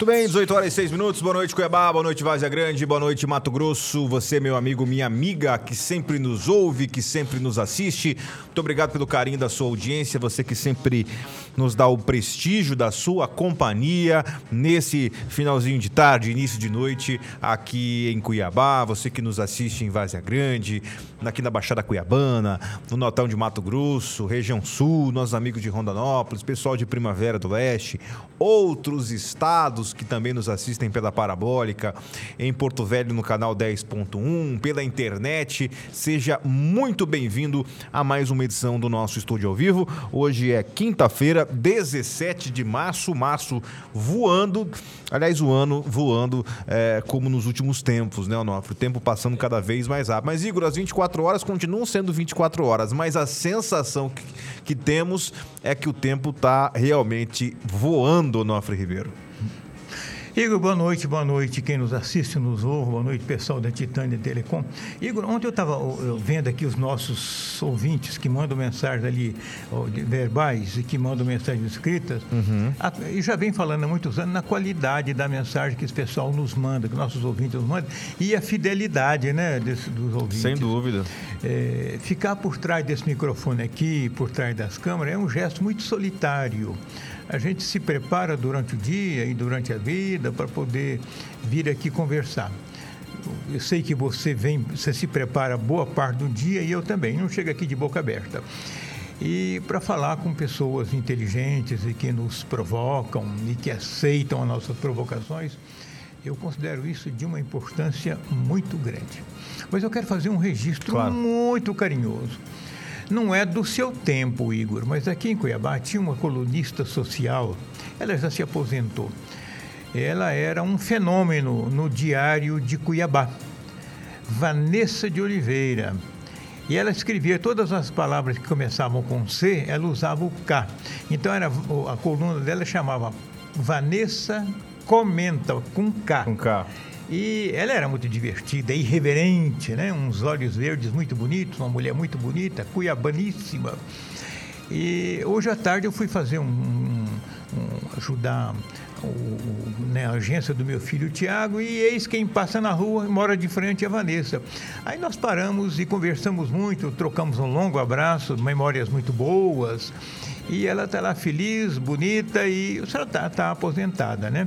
Muito bem, 18 horas e 6 minutos. Boa noite, Cuiabá. Boa noite, Vazia Grande. Boa noite, Mato Grosso. Você, meu amigo, minha amiga, que sempre nos ouve, que sempre nos assiste. Muito obrigado pelo carinho da sua audiência. Você que sempre nos dá o prestígio da sua companhia nesse finalzinho de tarde, início de noite, aqui em Cuiabá. Você que nos assiste em Vazia Grande, aqui na Baixada Cuiabana, no Notão de Mato Grosso, região sul, nossos amigos de Rondonópolis, pessoal de Primavera do Leste, outros estados que também nos assistem pela Parabólica, em Porto Velho no canal 10.1, pela internet. Seja muito bem-vindo a mais uma edição do nosso estúdio ao vivo. Hoje é quinta-feira, 17 de março, março voando, aliás, o ano voando é, como nos últimos tempos, né, Onofre? O tempo passando cada vez mais rápido. Mas, Igor, as 24 horas continuam sendo 24 horas, mas a sensação que, que temos é que o tempo está realmente voando, Onofre Ribeiro. Igor, boa noite, boa noite. Quem nos assiste, nos ouve, boa noite, pessoal da Titânia Telecom. Igor, ontem eu estava vendo aqui os nossos ouvintes que mandam mensagens ali verbais e que mandam mensagens escritas, uhum. e já vem falando há muitos anos na qualidade da mensagem que esse pessoal nos manda, que nossos ouvintes nos mandam, e a fidelidade né, desse, dos ouvintes. Sem dúvida. É, ficar por trás desse microfone aqui, por trás das câmeras, é um gesto muito solitário a gente se prepara durante o dia e durante a vida para poder vir aqui conversar. Eu sei que você vem, você se prepara boa parte do dia e eu também, não chego aqui de boca aberta. E para falar com pessoas inteligentes e que nos provocam e que aceitam as nossas provocações, eu considero isso de uma importância muito grande. Mas eu quero fazer um registro claro. muito carinhoso não é do seu tempo, Igor, mas aqui em Cuiabá tinha uma colunista social, ela já se aposentou. Ela era um fenômeno no Diário de Cuiabá. Vanessa de Oliveira. E ela escrevia todas as palavras que começavam com C, ela usava o K. Então era, a coluna dela chamava Vanessa Comenta, com K. Com K. E ela era muito divertida, irreverente, né? Uns olhos verdes muito bonitos, uma mulher muito bonita, cuiabaníssima. E hoje à tarde eu fui fazer um, um, ajudar né, a agência do meu filho Tiago e eis quem passa na rua mora de frente a Vanessa. Aí nós paramos e conversamos muito, trocamos um longo abraço, memórias muito boas. E ela está lá feliz, bonita e a senhora está tá aposentada, né?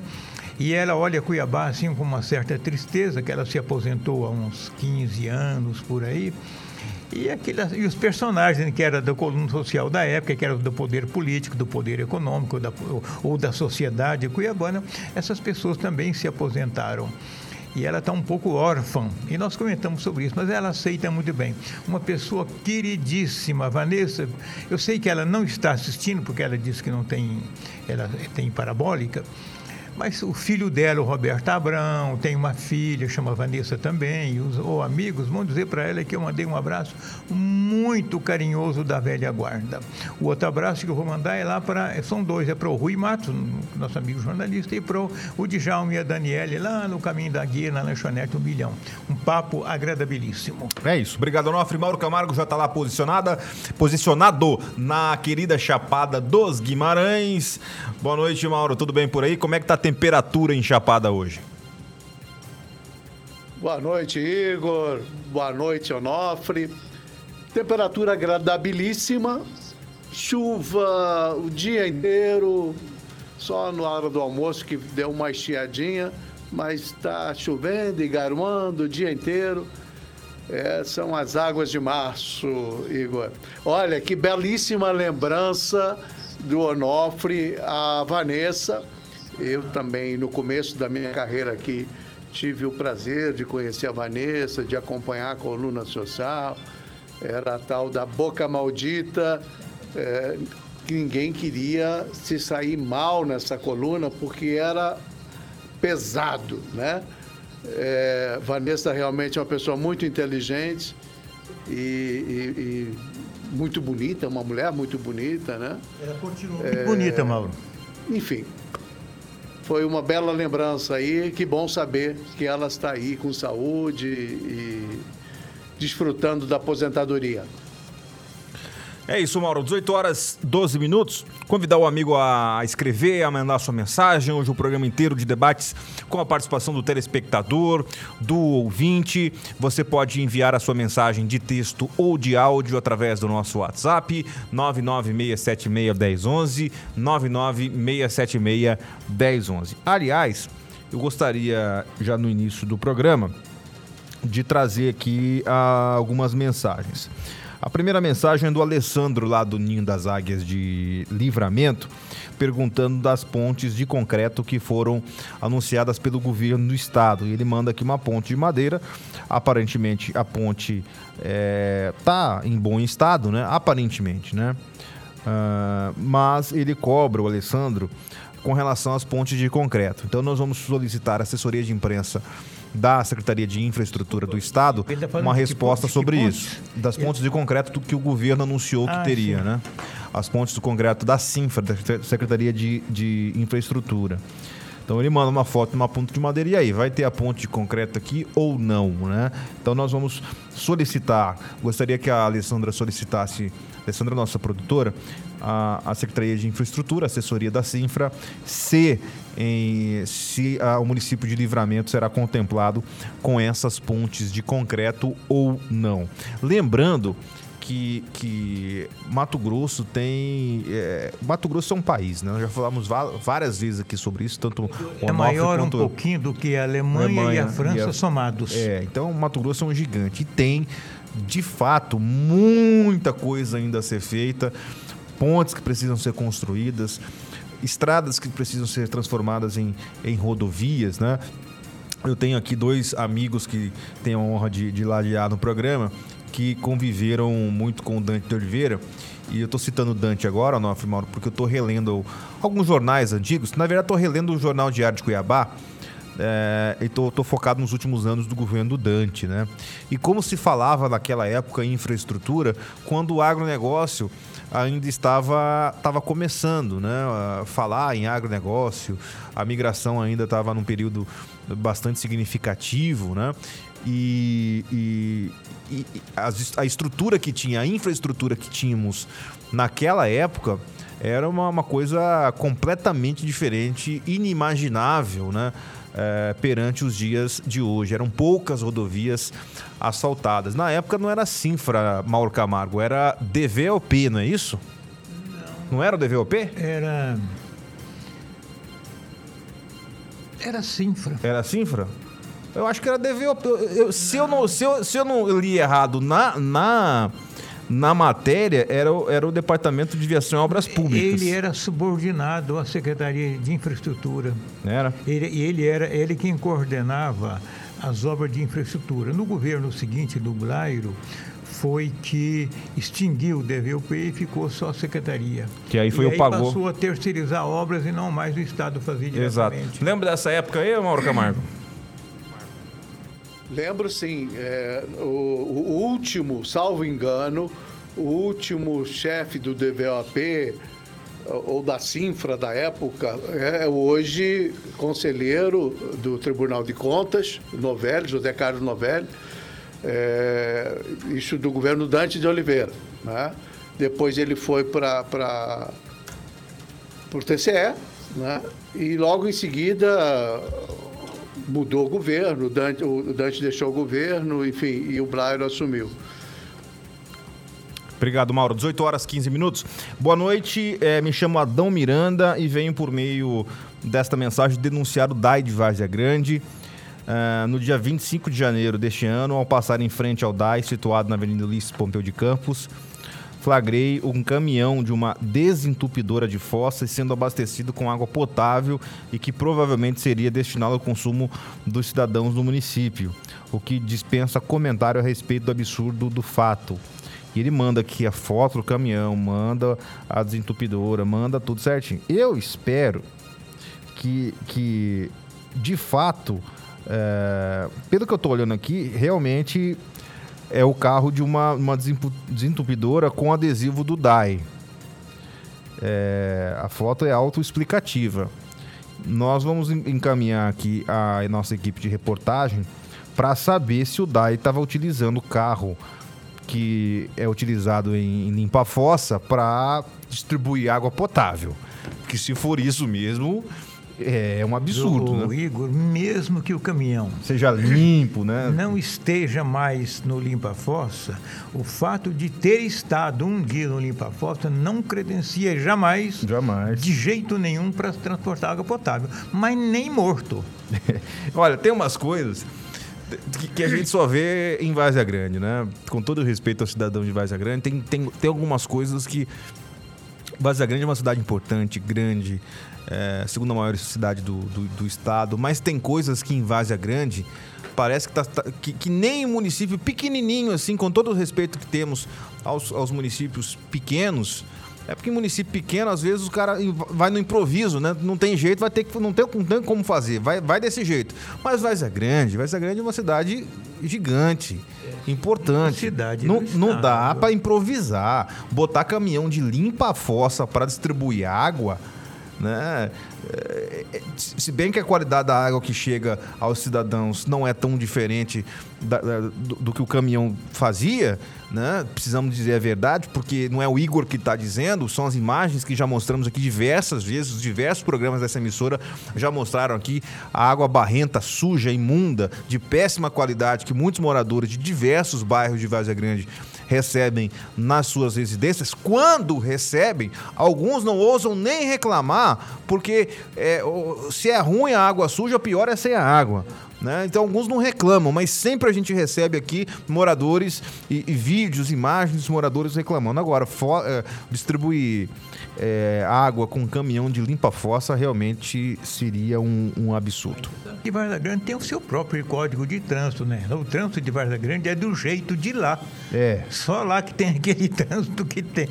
E ela olha Cuiabá assim com uma certa tristeza, que ela se aposentou há uns 15 anos por aí. E, aquele, e os personagens que eram da coluna social da época, que eram do poder político, do poder econômico da, ou da sociedade cuiabana, essas pessoas também se aposentaram e ela está um pouco órfã. E nós comentamos sobre isso, mas ela aceita muito bem. Uma pessoa queridíssima, Vanessa. Eu sei que ela não está assistindo porque ela disse que não tem, ela tem parabólica. Mas o filho dela, o Roberto Abrão, tem uma filha, chama Vanessa também, e os ou amigos vão dizer para ela que eu mandei um abraço muito carinhoso da velha guarda. O outro abraço que eu vou mandar é lá para. São dois, é para o Rui Matos, nosso amigo jornalista, e para o Djalma e a Daniele, lá no caminho da guia, na lanchonete Um Milhão. Um papo agradabilíssimo. É isso. Obrigado, Onofre. Mauro Camargo já está lá posicionada, posicionado na querida Chapada dos Guimarães. Boa noite, Mauro. Tudo bem por aí? Como é que tá temperatura em Chapada hoje? Boa noite, Igor. Boa noite, Onofre. Temperatura agradabilíssima. Chuva o dia inteiro. Só na hora do almoço que deu uma estiadinha. Mas está chovendo e garoando o dia inteiro. É, são as águas de março, Igor. Olha, que belíssima lembrança do Onofre, a Vanessa eu também, no começo da minha carreira aqui, tive o prazer de conhecer a Vanessa, de acompanhar a coluna social. Era a tal da boca maldita, é, que ninguém queria se sair mal nessa coluna, porque era pesado, né? É, Vanessa realmente é uma pessoa muito inteligente e, e, e, muito bonita, uma mulher muito bonita, né? Ela continua é, muito bonita, Mauro. Enfim, foi uma bela lembrança aí. Que bom saber que ela está aí com saúde e desfrutando da aposentadoria. É isso, Mauro. 18 horas 12 minutos. Convidar o amigo a escrever, a mandar sua mensagem. Hoje o programa inteiro de debates com a participação do telespectador, do ouvinte. Você pode enviar a sua mensagem de texto ou de áudio através do nosso WhatsApp 996761011, 996761011. Aliás, eu gostaria já no início do programa de trazer aqui ah, algumas mensagens. A primeira mensagem é do Alessandro, lá do Ninho das Águias de Livramento, perguntando das pontes de concreto que foram anunciadas pelo governo do estado. E ele manda aqui uma ponte de madeira. Aparentemente a ponte está é, em bom estado, né? Aparentemente, né? Uh, mas ele cobra o Alessandro com relação às pontes de concreto. Então nós vamos solicitar assessoria de imprensa da Secretaria de Infraestrutura do Estado tá uma resposta sobre isso. Das pontes de concreto que o governo anunciou que ah, teria, né? As pontes de concreto da Sinfra, da Secretaria de, de Infraestrutura. Então ele manda uma foto de uma ponte de madeira e aí, vai ter a ponte de concreto aqui ou não, né? Então nós vamos solicitar, gostaria que a Alessandra solicitasse, Alessandra nossa produtora, a, a Secretaria de Infraestrutura, assessoria da Sinfra, se, em, se a, o município de Livramento será contemplado com essas pontes de concreto ou não. Lembrando que, que Mato Grosso tem. É, Mato Grosso é um país, né? Nós já falamos várias vezes aqui sobre isso, tanto o É maior quanto, um pouquinho do que a Alemanha, Alemanha e a França e a, somados. É, então Mato Grosso é um gigante. E tem, de fato, muita coisa ainda a ser feita, pontes que precisam ser construídas, estradas que precisam ser transformadas em, em rodovias, né? Eu tenho aqui dois amigos que têm a honra de, de ladear no programa que conviveram muito com o Dante de Oliveira. E eu estou citando Dante agora, Onofre Mauro, porque eu estou relendo alguns jornais antigos. Na verdade, estou relendo o Jornal Diário de Cuiabá. É, e tô, tô, focado nos últimos anos do governo do Dante, né? E como se falava naquela época em infraestrutura, quando o agronegócio ainda estava, estava começando, né? A falar em agronegócio, a migração ainda estava num período bastante significativo, né? E, e, e a, estrutura que tinha, a infraestrutura que tínhamos naquela época era uma, uma coisa completamente diferente, inimaginável, né? É, perante os dias de hoje. Eram poucas rodovias assaltadas. Na época não era Sinfra, Mauro Camargo, era DVOP, não é isso? Não. Não era o DVOP? Era. Era Sinfra. Era Sinfra? Eu acho que era DVOP. Eu, eu, se, eu não, se, eu, se eu não li errado na, na, na matéria, era o, era o Departamento de Viação e Obras Públicas. Ele era subordinado à Secretaria de Infraestrutura. Era? Ele, ele era ele quem coordenava as obras de infraestrutura. No governo seguinte, do Blairo, foi que extinguiu o DVOP e ficou só a secretaria. Que aí foi e o aí pagou. passou a terceirizar obras e não mais o Estado fazia diretamente. Exato. Lembra dessa época aí, Mauro Camargo? Lembro sim, é, o, o, último, salvo engano, o último chefe do DVOP ou da Sinfra da época é hoje conselheiro do Tribunal de Contas, Novelli, José Carlos Novelli, é, isso do governo Dante de Oliveira. Né? Depois ele foi para o TCE, né? e logo em seguida mudou o governo, Dante, o Dante deixou o governo, enfim, e o Blairo assumiu. Obrigado, Mauro. 18 horas 15 minutos. Boa noite, é, me chamo Adão Miranda e venho por meio desta mensagem denunciar o DAI de Várzea Grande. Uh, no dia 25 de janeiro deste ano, ao passar em frente ao DAI, situado na Avenida Ulisses Pompeu de Campos, flagrei um caminhão de uma desentupidora de fossas sendo abastecido com água potável e que provavelmente seria destinado ao consumo dos cidadãos do município, o que dispensa comentário a respeito do absurdo do fato. E ele manda aqui a foto do caminhão, manda a desentupidora, manda tudo certinho. Eu espero que, que de fato, é, pelo que eu estou olhando aqui, realmente é o carro de uma, uma desentupidora com adesivo do DAI. É, a foto é autoexplicativa. Nós vamos encaminhar aqui a nossa equipe de reportagem para saber se o DAI estava utilizando o carro que é utilizado em, em limpar fossa para distribuir água potável. Que se for isso mesmo, é um absurdo, o, né? Igor, mesmo que o caminhão seja limpo, né? Não esteja mais no limpa-fossa, o fato de ter estado um dia no limpa-fossa não credencia jamais, jamais. de jeito nenhum, para transportar água potável, mas nem morto. Olha, tem umas coisas que, a gente só vê em Várzea Grande, né? Com todo o respeito ao cidadão de Várzea Grande, tem, tem, tem algumas coisas que. Várzea Grande é uma cidade importante, grande, é, segunda maior cidade do, do, do, estado, mas tem coisas que em Várzea Grande parece que, tá, tá, que, que nem município pequenininho, assim, com todo o respeito que temos aos, aos municípios pequenos, é porque em município pequeno, às vezes, o cara vai no improviso, né? Não tem jeito, vai ter que. Não tem, não tem como fazer, vai, vai desse jeito. Mas Várzea Grande, Várzea Grande é uma cidade gigante, importante. Cidade não, não dá para improvisar. Botar caminhão de limpa a fossa para distribuir água né? É, é, se bem que a qualidade da água que chega aos cidadãos não é tão diferente da, da, do, do, que o caminhão fazia, né? precisamos dizer a verdade, porque não é o Igor que está dizendo, são as imagens que já mostramos aqui diversas vezes, diversos programas dessa emissora já mostraram aqui a água barrenta, suja, imunda, de péssima qualidade que muitos moradores de diversos bairros de Várzea Grande recebem nas suas residências. Quando recebem, alguns não ousam nem reclamar, porque é, se é ruim a água suja, pior é sem a água. Né? Então alguns não reclamam, mas sempre a gente recebe aqui moradores e, e vídeos, imagens dos moradores reclamando. Agora, é, distribuir é, água com um caminhão de limpa-fossa realmente seria um, um absurdo. E Varda Grande tem o seu próprio código de trânsito, né? O trânsito de Varda Grande é do jeito de lá. É. Só lá que tem aquele trânsito que tem.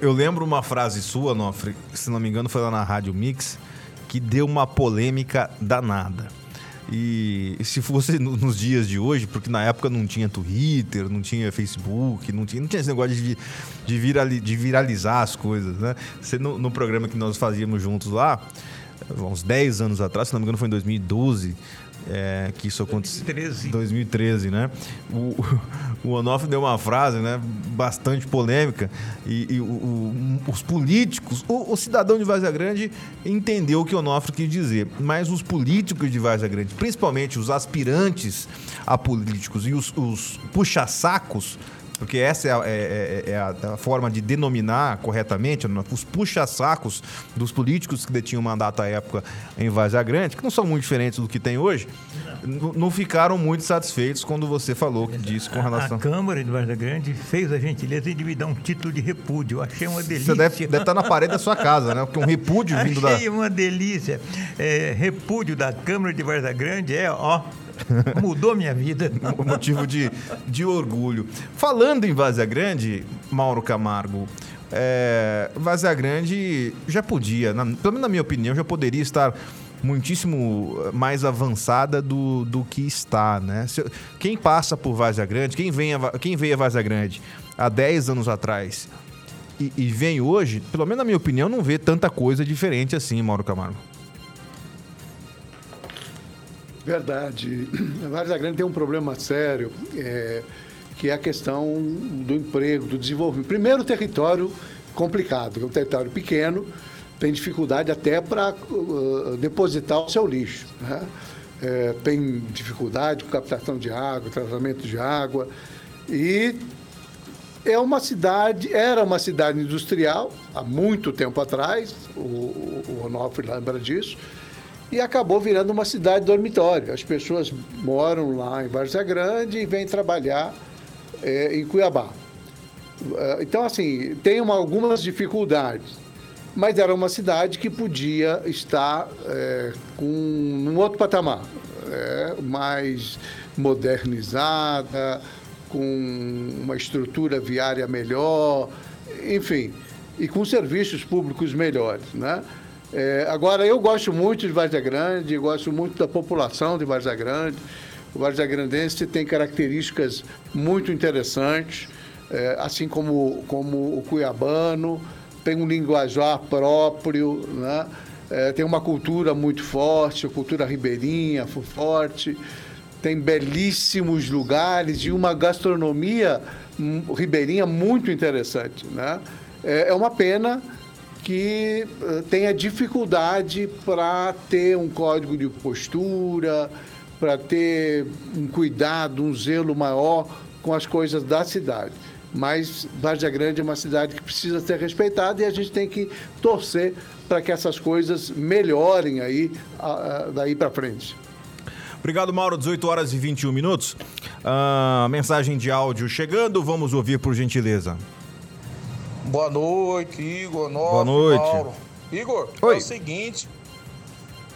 Eu lembro uma frase sua, Nofre, se não me engano foi lá na Rádio Mix, que deu uma polêmica danada. E se fosse nos dias de hoje, porque na época não tinha Twitter, não tinha Facebook, não tinha, não tinha esse negócio de, de, virali, de viralizar as coisas, né? Você, no, no programa que nós fazíamos juntos lá, uns 10 anos atrás, se não me engano foi em 2012, é, que isso aconteceu. 2013. 2013, né? O, o Onofre deu uma frase, né? Bastante polêmica e, e o, o, os políticos, o, cidadão de Várzea Grande entendeu o que o Onofre quis dizer, mas os políticos de Várzea Grande, principalmente os aspirantes a políticos e os, os puxa-sacos porque essa é a, é, é, é a, forma de denominar corretamente né? os puxa-sacos dos políticos que detinham mandato à época em Vazia Grande, que não são muito diferentes do que tem hoje, não ficaram muito satisfeitos quando você falou que disse com relação. A Câmara de Vazia Grande fez a gentileza de me dar um título de repúdio. Eu achei uma delícia. Você deve, deve estar na parede da sua casa, né? Porque um repúdio vindo achei da. Achei uma delícia. É, repúdio da Câmara de Vazia Grande é, ó, Mudou minha vida. Motivo de, de orgulho. Falando em Vazia Grande, Mauro Camargo, é, Vazia Grande já podia, na, pelo menos na minha opinião, já poderia estar muitíssimo mais avançada do, do que está, né? Se, quem passa por Vazia Grande, quem, vem a, quem veio a Vazia Grande há 10 anos atrás e, e vem hoje, pelo menos na minha opinião, não vê tanta coisa diferente assim, Mauro Camargo. Verdade. A Várzea Grande tem um problema sério, é, que é a questão do emprego, do desenvolvimento. Primeiro, território complicado, é um território pequeno, tem dificuldade até para uh, depositar o seu lixo. Né? É, tem dificuldade com captação de água, tratamento de água. E é uma cidade, era uma cidade industrial há muito tempo atrás, o, o Onofre lembra disso, e acabou virando uma cidade dormitório. As pessoas moram lá em Várzea Grande e vêm trabalhar é, em Cuiabá. É, então, assim, tem uma, algumas dificuldades, mas era uma cidade que podia estar é, com um outro patamar, é, mais modernizada, com uma estrutura viária melhor, enfim, e com serviços públicos melhores, né? É, agora, eu gosto muito de Várzea Grande, gosto muito da população de Várzea Grande. O Várzea Grandense tem características muito interessantes, é, assim como, como o cuiabano, tem um linguajar próprio, né? É, tem uma cultura muito forte, a cultura ribeirinha forte. tem belíssimos lugares e uma gastronomia hum, ribeirinha muito interessante. Né? É, é uma pena que uh, tenha dificuldade para ter um código de postura, para ter um cuidado, um zelo maior com as coisas da cidade. Mas Várzea Grande é uma cidade que precisa ser respeitada e a gente tem que torcer para que essas coisas melhorem aí uh, daí para frente. Obrigado, Mauro. 18 horas e 21 minutos. Uh, mensagem de áudio chegando. Vamos ouvir, por gentileza. Boa noite, Igor. Nossa, Boa noite. Mauro. Igor, Oi. é o seguinte.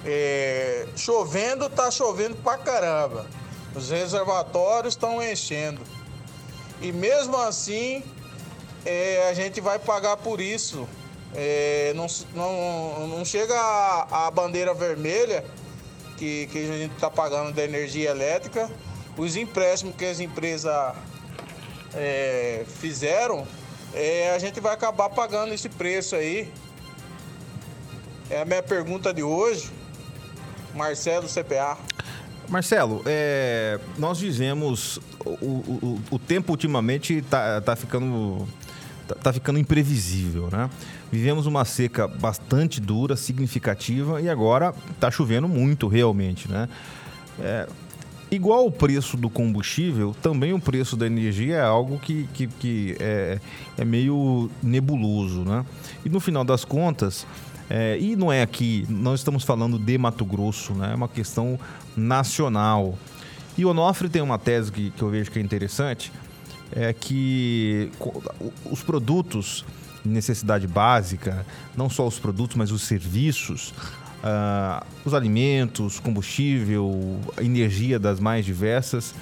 É, chovendo, tá chovendo pra caramba. Os reservatórios estão enchendo. E mesmo assim, é, a gente vai pagar por isso. É, não, não, não chega a, a bandeira vermelha que, que a gente está pagando da energia elétrica, os empréstimos que as empresas é, fizeram, é, a gente vai acabar pagando esse preço aí. É a minha pergunta de hoje. Marcelo CPA. Marcelo, é, nós dizemos o, o, tempo ultimamente está tá ficando tá, tá ficando imprevisível, né? Vivemos uma seca bastante dura, significativa e agora está chovendo muito realmente, né? É, igual o preço do combustível, também o preço da energia é algo que, que, que é, é meio nebuloso, né? E no final das contas, é, e não é aqui, nós estamos falando de Mato Grosso, né? É uma questão nacional. E o Onofre tem uma tese que, que eu vejo que é interessante, é que os produtos de necessidade básica, não só os produtos, mas os serviços, uh, os alimentos, combustível, energia das mais diversas,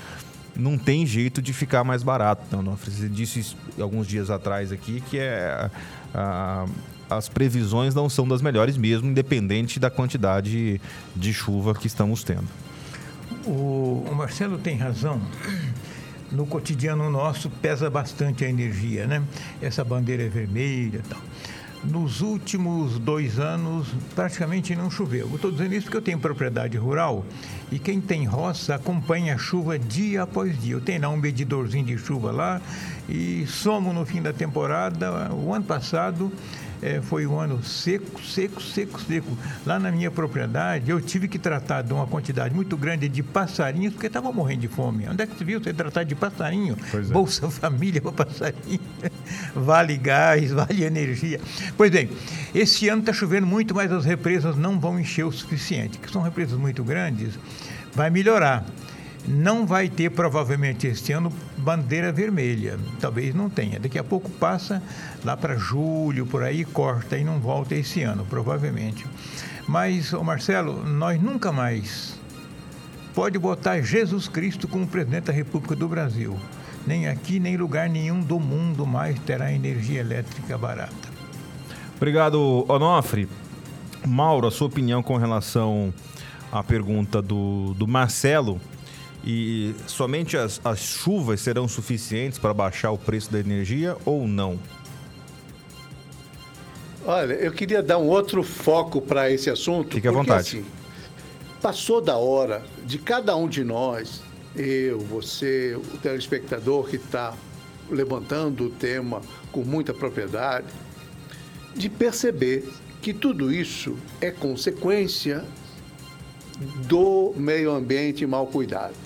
não tem jeito de ficar mais barato. Não, não. Você disse alguns dias atrás aqui que é, uh, as previsões não são das melhores mesmo, independente da quantidade de chuva que estamos tendo. O, Marcelo tem razão no cotidiano nosso pesa bastante a energia, né? Essa bandeira é vermelha e tal. Nos últimos dois anos, praticamente não choveu. Eu estou dizendo isso porque eu tenho propriedade rural e quem tem roça acompanha a chuva dia após dia. Eu tenho lá um medidorzinho de chuva lá e somo no fim da temporada. O ano passado é, foi um ano seco, seco, seco, seco. Lá na minha propriedade, eu tive que tratar de uma quantidade muito grande de passarinhos, porque estava morrendo de fome. Onde é que você viu você tratar de passarinho? É. Bolsa Família para passarinho. vale gás, vale energia. Pois bem, esse ano está chovendo muito, mas as represas não vão encher o suficiente, que são represas muito grandes. Vai melhorar não vai ter provavelmente este ano bandeira vermelha. Talvez não tenha. Daqui a pouco passa lá para julho, por aí, corta e não volta esse ano, provavelmente. Mas, ô Marcelo, nós nunca mais pode botar Jesus Cristo como presidente da República do Brasil. Nem aqui, nem lugar nenhum do mundo mais terá energia elétrica barata. Obrigado, Onofre. Mauro, a sua opinião com relação à pergunta do, do Marcelo e somente as, as chuvas serão suficientes para baixar o preço da energia ou não? Olha, eu queria dar um outro foco para esse assunto. Fique à porque, vontade. Assim, passou da hora de cada um de nós, eu, você, o telespectador que está levantando o tema com muita propriedade, de perceber que tudo isso é consequência do meio ambiente mal cuidado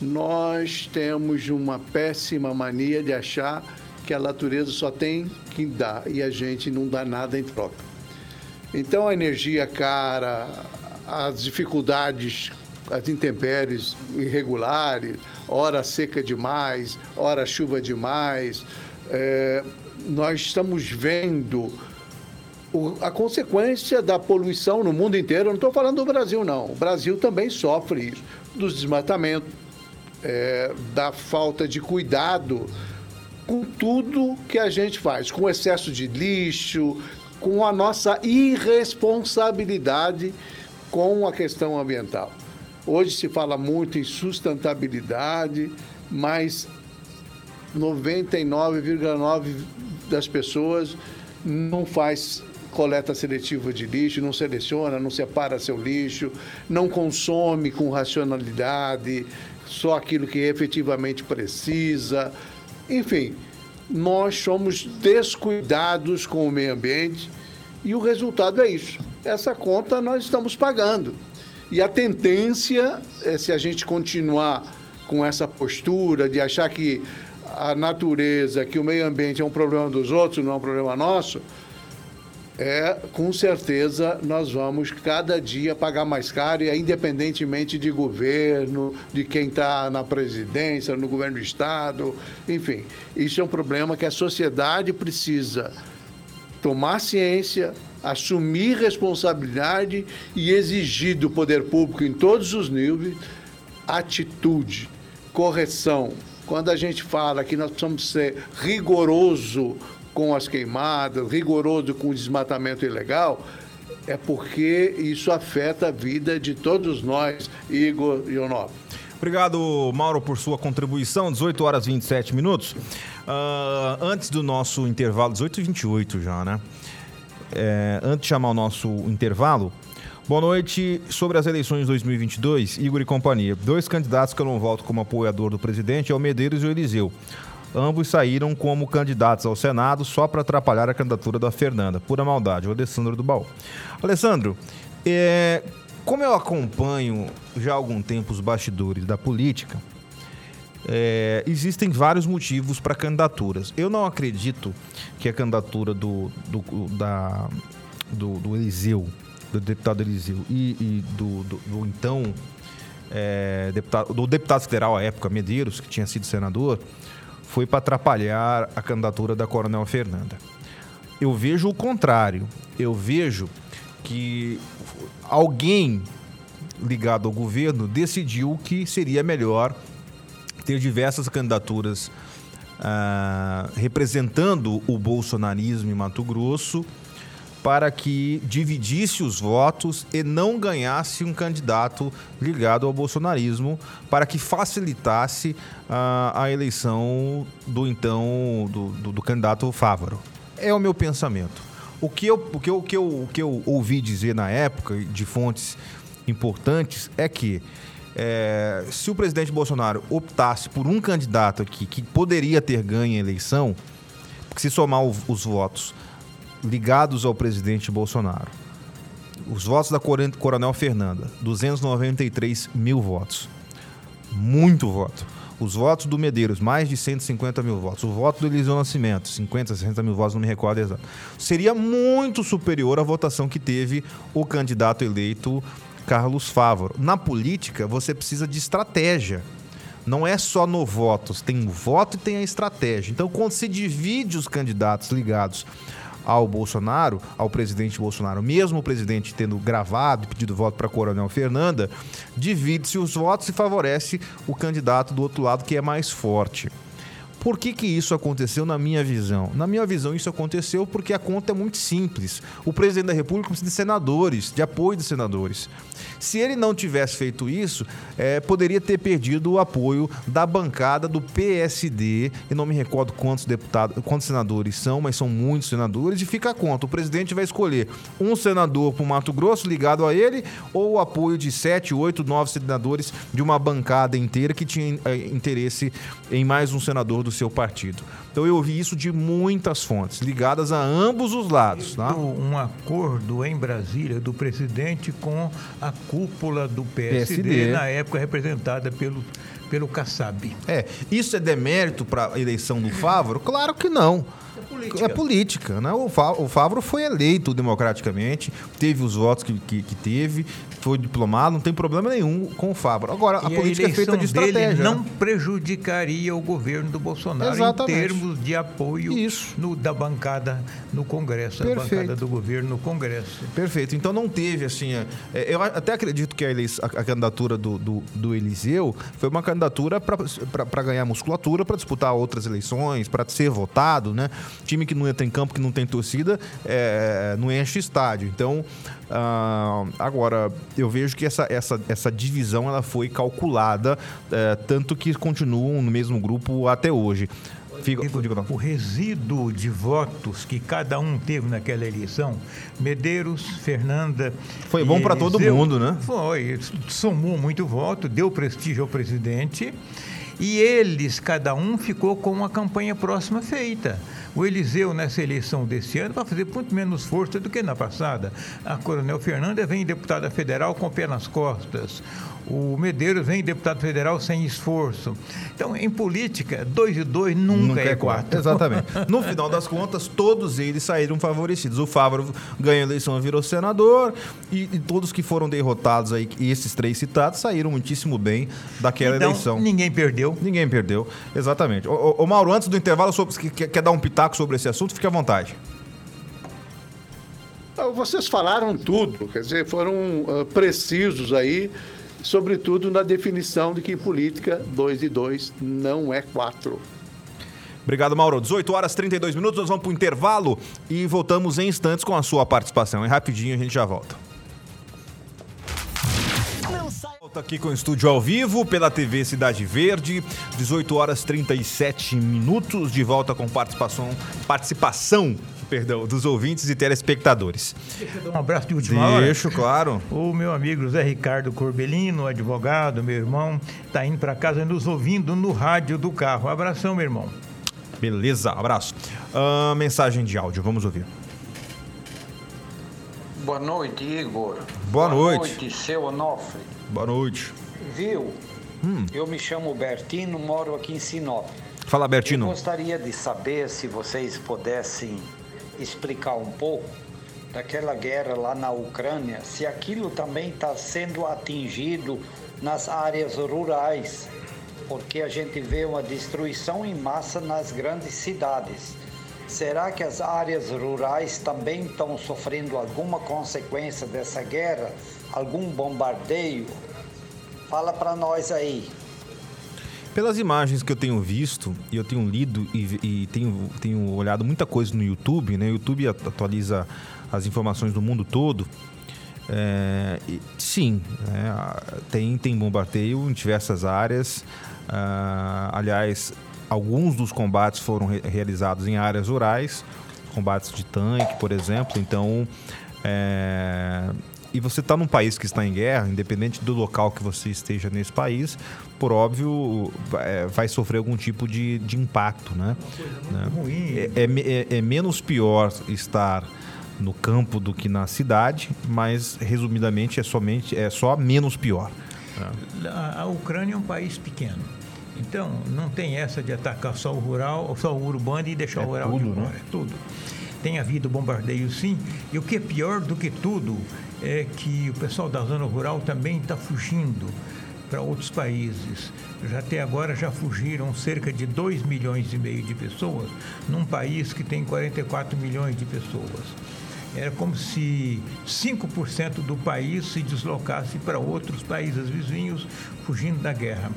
nós temos uma péssima mania de achar que a natureza só tem que dar e a gente não dá nada em troca. Então a energia cara, as dificuldades, as intempéries irregulares, hora seca demais, hora chuva demais, é, nós estamos vendo a consequência da poluição no mundo inteiro. Eu não estou falando do Brasil, não. O Brasil também sofre isso, dos desmatamentos, é, da falta de cuidado com tudo que a gente faz, com excesso de lixo, com a nossa irresponsabilidade com a questão ambiental. Hoje se fala muito em sustentabilidade, mas 99,9% das pessoas não faz coleta seletiva de lixo, não seleciona, não separa seu lixo, não consome com racionalidade só aquilo que efetivamente precisa. Enfim, nós somos descuidados com o meio ambiente e o resultado é isso. Essa conta nós estamos pagando. E a tendência é se a gente continuar com essa postura de achar que a natureza, que o meio ambiente é um problema dos outros, não é um problema nosso, é com certeza nós vamos cada dia pagar mais caro, e independentemente de governo, de quem está na presidência, no governo do Estado, enfim. Isso é um problema que a sociedade precisa tomar ciência, assumir responsabilidade e exigir do poder público em todos os níveis atitude, correção. Quando a gente fala que nós precisamos ser rigoroso com as queimadas, rigoroso com o desmatamento ilegal, é porque isso afeta a vida de todos nós, Igor e Onofre. Obrigado, Mauro, por sua contribuição. 18 horas e 27 minutos. Uh, antes do nosso intervalo, 18 e 28 já, né? É, antes de chamar o nosso intervalo, boa noite. Sobre as eleições de 2022, Igor e companhia. Dois candidatos que eu não voto como apoiador do presidente é o Medeiros e o Eliseu. Ambos saíram como candidatos ao Senado só para atrapalhar a candidatura da Fernanda. Pura maldade. O Alessandro do Baú. Alessandro, é, como eu acompanho já há algum tempo os bastidores da política, é, existem vários motivos para candidaturas. Eu não acredito que a candidatura do, do, da, do, do Eliseu, do deputado Eliseu e, e do, do, do, então é, deputado, do deputado federal à época, Medeiros, que tinha sido senador, foi para atrapalhar a candidatura da Coronel Fernanda. Eu vejo o contrário. Eu vejo que alguém ligado ao governo decidiu que seria melhor ter diversas candidaturas ah, representando o bolsonarismo em Mato Grosso para que dividisse os votos e não ganhasse um candidato ligado ao bolsonarismo, para que facilitasse uh, a eleição do então do, do, do, candidato Fávaro. É o meu pensamento. O que eu, o que eu, o que eu, o que eu ouvi dizer na época de fontes importantes é que é, se o presidente Bolsonaro optasse por um candidato aqui que poderia ter ganho a eleição, se somar os votos ligados ao presidente Bolsonaro. Os votos da Coronel Fernanda, 293 mil votos. Muito voto. Os votos do Medeiros, mais de 150 mil votos. O voto do Eliseu Nascimento, 50, 60 mil votos, não me recordo exato. Seria muito superior à votação que teve o candidato eleito Carlos Fávoro. Na política, você precisa de estratégia. Não é só no voto, tem o voto e tem a estratégia. Então, quando se divide os candidatos ligados ao Bolsonaro, ao presidente Bolsonaro, mesmo o presidente tendo gravado pedido voto para Coronel Fernanda, divide-se os votos e favorece o candidato do outro lado que é mais forte. Por que, que isso aconteceu na minha visão? Na minha visão, isso aconteceu porque a conta é muito simples. O presidente da República precisa de senadores, de apoio de senadores. Se ele não tivesse feito isso, é, poderia ter perdido o apoio da bancada do PSD. E não me recordo quantos deputados, quantos senadores são, mas são muitos senadores. E fica a conta: o presidente vai escolher um senador para o Mato Grosso ligado a ele, ou o apoio de sete, oito, nove senadores de uma bancada inteira que tinha é, interesse em mais um senador do seu partido. Então eu ouvi isso de muitas fontes, ligadas a ambos os lados. Tá? Um acordo em Brasília do presidente com a cúpula do PSD, PSD. na época representada pelo, pelo Kassab. É, isso é demérito para a eleição do Fávoro? Claro que não. É política, né? O, Fávoro foi eleito democraticamente, teve os votos que, que, que, teve, foi diplomado, não tem problema nenhum com o Fávoro. Agora, a, a política é feita de estratégia. não né? prejudicaria o governo do Bolsonaro Exatamente. em termos de apoio no, da bancada no Congresso, Perfeito. a bancada do governo no Congresso. Perfeito. Então não teve, assim. É, eu até acredito que a, eleição, a, a candidatura do, do, do, Eliseu foi uma candidatura para ganhar musculatura, para disputar outras eleições, para ser votado, né? Time que não entra em campo, que não tem torcida, é, não enche estádio. Então, uh, agora, eu vejo que essa, essa, essa divisão ela foi calculada, é, tanto que continuam no mesmo grupo até hoje. Fica, o resíduo de votos que cada um teve naquela eleição, Medeiros, Fernanda. Foi bom para todo mundo, né? Foi, somou muito voto, deu prestígio ao presidente. E eles, cada um, ficou com uma campanha próxima feita. O Eliseu, nessa eleição desse ano, vai fazer muito menos força do que na passada. A Coronel Fernanda vem deputada federal com o pé nas costas. O Medeiros vem deputado federal sem esforço. Então, em política, dois e dois nunca, nunca é, é quatro. quatro. Exatamente. No final das contas, todos eles saíram favorecidos. O Fávaro ganhou a eleição, virou senador, e, e todos que foram derrotados aí, e esses três citados, saíram muitíssimo bem daquela então, eleição. Ninguém perdeu. Ninguém perdeu, exatamente. Ô, ô, Mauro, antes do intervalo, sobre, quer, quer dar um pitaco sobre esse assunto? Fique à vontade. Vocês falaram tudo, quer dizer, foram uh, precisos aí sobretudo na definição de que em política 2 e 2 não é 4. Obrigado, Mauro. 18 horas e 32 minutos, nós vamos para o intervalo e voltamos em instantes com a sua participação. E rapidinho a gente já volta. Volta aqui com o estúdio ao vivo pela TV Cidade Verde, 18 horas e 37 minutos, de volta com participação, participação perdão, dos ouvintes e telespectadores. Deixa eu dar um abraço de última hora. Deixo, claro. O meu amigo Zé Ricardo Corbelino, advogado, meu irmão, está indo para casa nos ouvindo no rádio do carro. Abração, meu irmão. Beleza, abraço. Uh, mensagem de áudio, vamos ouvir. Boa noite, Igor. Boa, Boa noite. noite, seu Onofre. Boa noite. Viu? Hum. Eu me chamo Bertino, moro aqui em Sinop. Fala, Bertino. Eu gostaria de saber se vocês pudessem explicar um pouco daquela guerra lá na Ucrânia, se aquilo também está sendo atingido nas áreas rurais, porque a gente vê uma destruição em massa nas grandes cidades. Será que as áreas rurais também estão sofrendo alguma consequência dessa guerra? Algum bombardeio? Fala para nós aí. Pelas imagens que eu tenho visto, e eu tenho lido e, e tenho, tenho olhado muita coisa no YouTube, né? O YouTube atualiza as informações do mundo todo. É, sim, é, tem, tem bombardeio em diversas áreas. Ah, aliás, alguns dos combates foram re realizados em áreas rurais, combates de tanque, por exemplo. Então, é, e você está num país que está em guerra, independente do local que você esteja nesse país, por óbvio, é, vai sofrer algum tipo de, de impacto, né? né? É, é, é, menos pior estar no campo do que na cidade, mas resumidamente é somente é só menos pior. A, a Ucrânia é um país pequeno. Então, não tem essa de atacar só o rural, só o urbano e deixar é o rural tudo, de né? fora. Né? É tudo. Tem havido bombardeio, sim. E o que é pior do que tudo é que o pessoal da zona rural também está fugindo para outros países. Já até agora já fugiram cerca de 2 milhões e meio de pessoas num país que tem 44 milhões de pessoas. Era como se 5% do país se deslocasse para outros países vizinhos fugindo da guerra.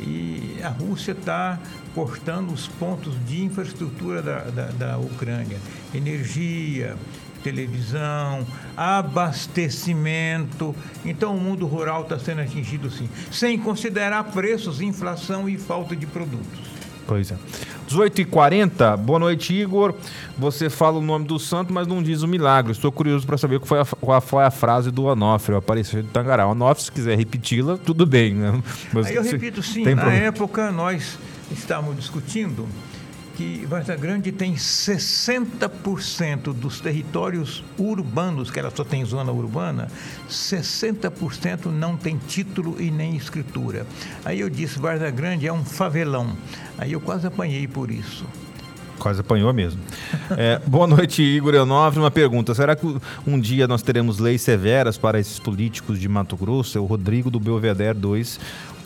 E a Rússia está cortando os pontos de infraestrutura da, da, da Ucrânia, energia, televisão, abastecimento. Então o mundo rural está sendo atingido sim, sem considerar preços, inflação e falta de produtos. Pois é. 18h40, boa noite, Igor. Você fala o nome do santo, mas não diz o milagre. Estou curioso para saber qual foi, a, qual foi a frase do Onofre, apareceu de Tangará. Onofre, se quiser repeti-la, tudo bem. Né? Mas, Aí eu repito sim. Na problema. época, nós estávamos discutindo que Varza Grande tem 60% dos territórios urbanos, que ela só tem zona urbana, 60% não tem título e nem escritura. Aí eu disse, Varza Grande é um favelão. Aí eu quase apanhei por isso. Quase apanhou mesmo. É, boa noite, Igor Eonofre. Uma pergunta: será que um dia nós teremos leis severas para esses políticos de Mato Grosso? É o Rodrigo do Belvedere 2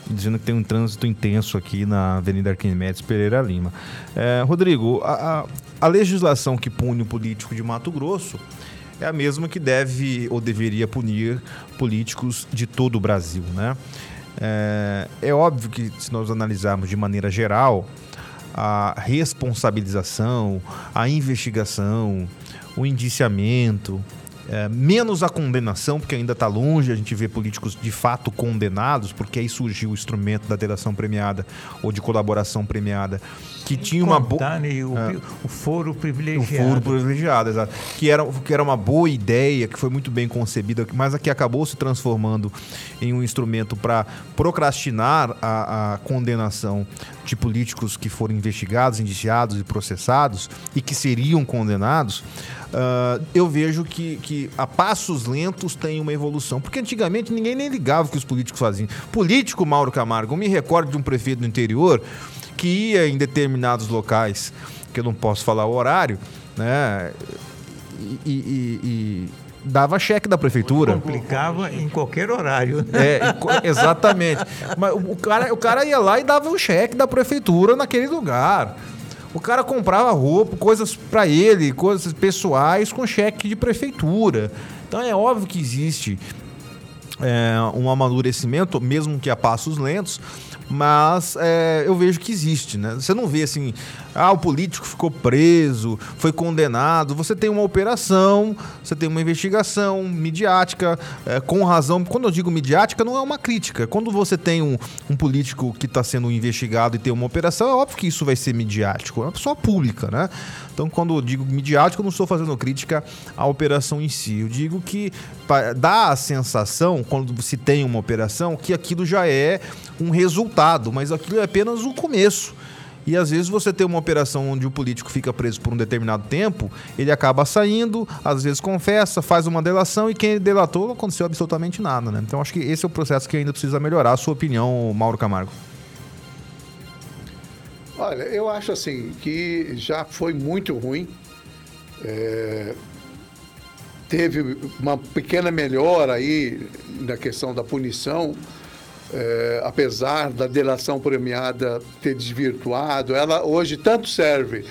dizendo que tem um trânsito intenso aqui na Avenida Arquimedes Pereira Lima. É, Rodrigo, a, a, a legislação que pune o político de Mato Grosso é a mesma que deve ou deveria punir políticos de todo o Brasil, né? É, é, óbvio que se nós analisarmos de maneira geral, a responsabilização, a investigação, o indiciamento, é, menos a condenação, porque ainda está longe a gente ver políticos de fato condenados, porque aí surgiu o instrumento da delação premiada ou de colaboração premiada, que tinha uma boa. Né, o, é, o foro privilegiado. O foro privilegiado, exato. Que era, que era uma boa ideia, que foi muito bem concebida, mas que acabou se transformando em um instrumento para procrastinar a, a condenação de políticos que foram investigados, indiciados e processados e que seriam condenados. Uh, eu vejo que, que a passos lentos tem uma evolução. Porque antigamente ninguém nem ligava o que os políticos faziam. Político, Mauro Camargo, eu me recordo de um prefeito do interior que ia em determinados locais, que eu não posso falar o horário, né? E, e, e dava cheque da prefeitura. Complicava em qualquer horário. É, exatamente. Mas o cara, o cara ia lá e dava um cheque da prefeitura naquele lugar. O cara comprava roupa, coisas para ele, coisas pessoais com cheque de prefeitura. Então é óbvio que existe é, um amadurecimento, mesmo que a passos lentos, mas é, eu vejo que existe, né? Você não vê assim, ah, o político ficou preso, foi condenado. Você tem uma operação, você tem uma investigação midiática, é, com razão. Quando eu digo midiática, não é uma crítica. Quando você tem um, um político que está sendo investigado e tem uma operação, é óbvio que isso vai ser midiático. É uma pessoa pública, né? Então, quando eu digo midiático, eu não estou fazendo crítica à operação em si. Eu digo que dá a sensação, quando se tem uma operação, que aquilo já é um resultado, mas aquilo é apenas o começo. E às vezes você tem uma operação onde o político fica preso por um determinado tempo, ele acaba saindo, às vezes confessa, faz uma delação e quem delatou não aconteceu absolutamente nada, né? Então acho que esse é o processo que ainda precisa melhorar. A sua opinião, Mauro Camargo? Olha, eu acho assim que já foi muito ruim. É... Teve uma pequena melhora aí na questão da punição, é, apesar da delação premiada ter desvirtuado. Ela hoje tanto serve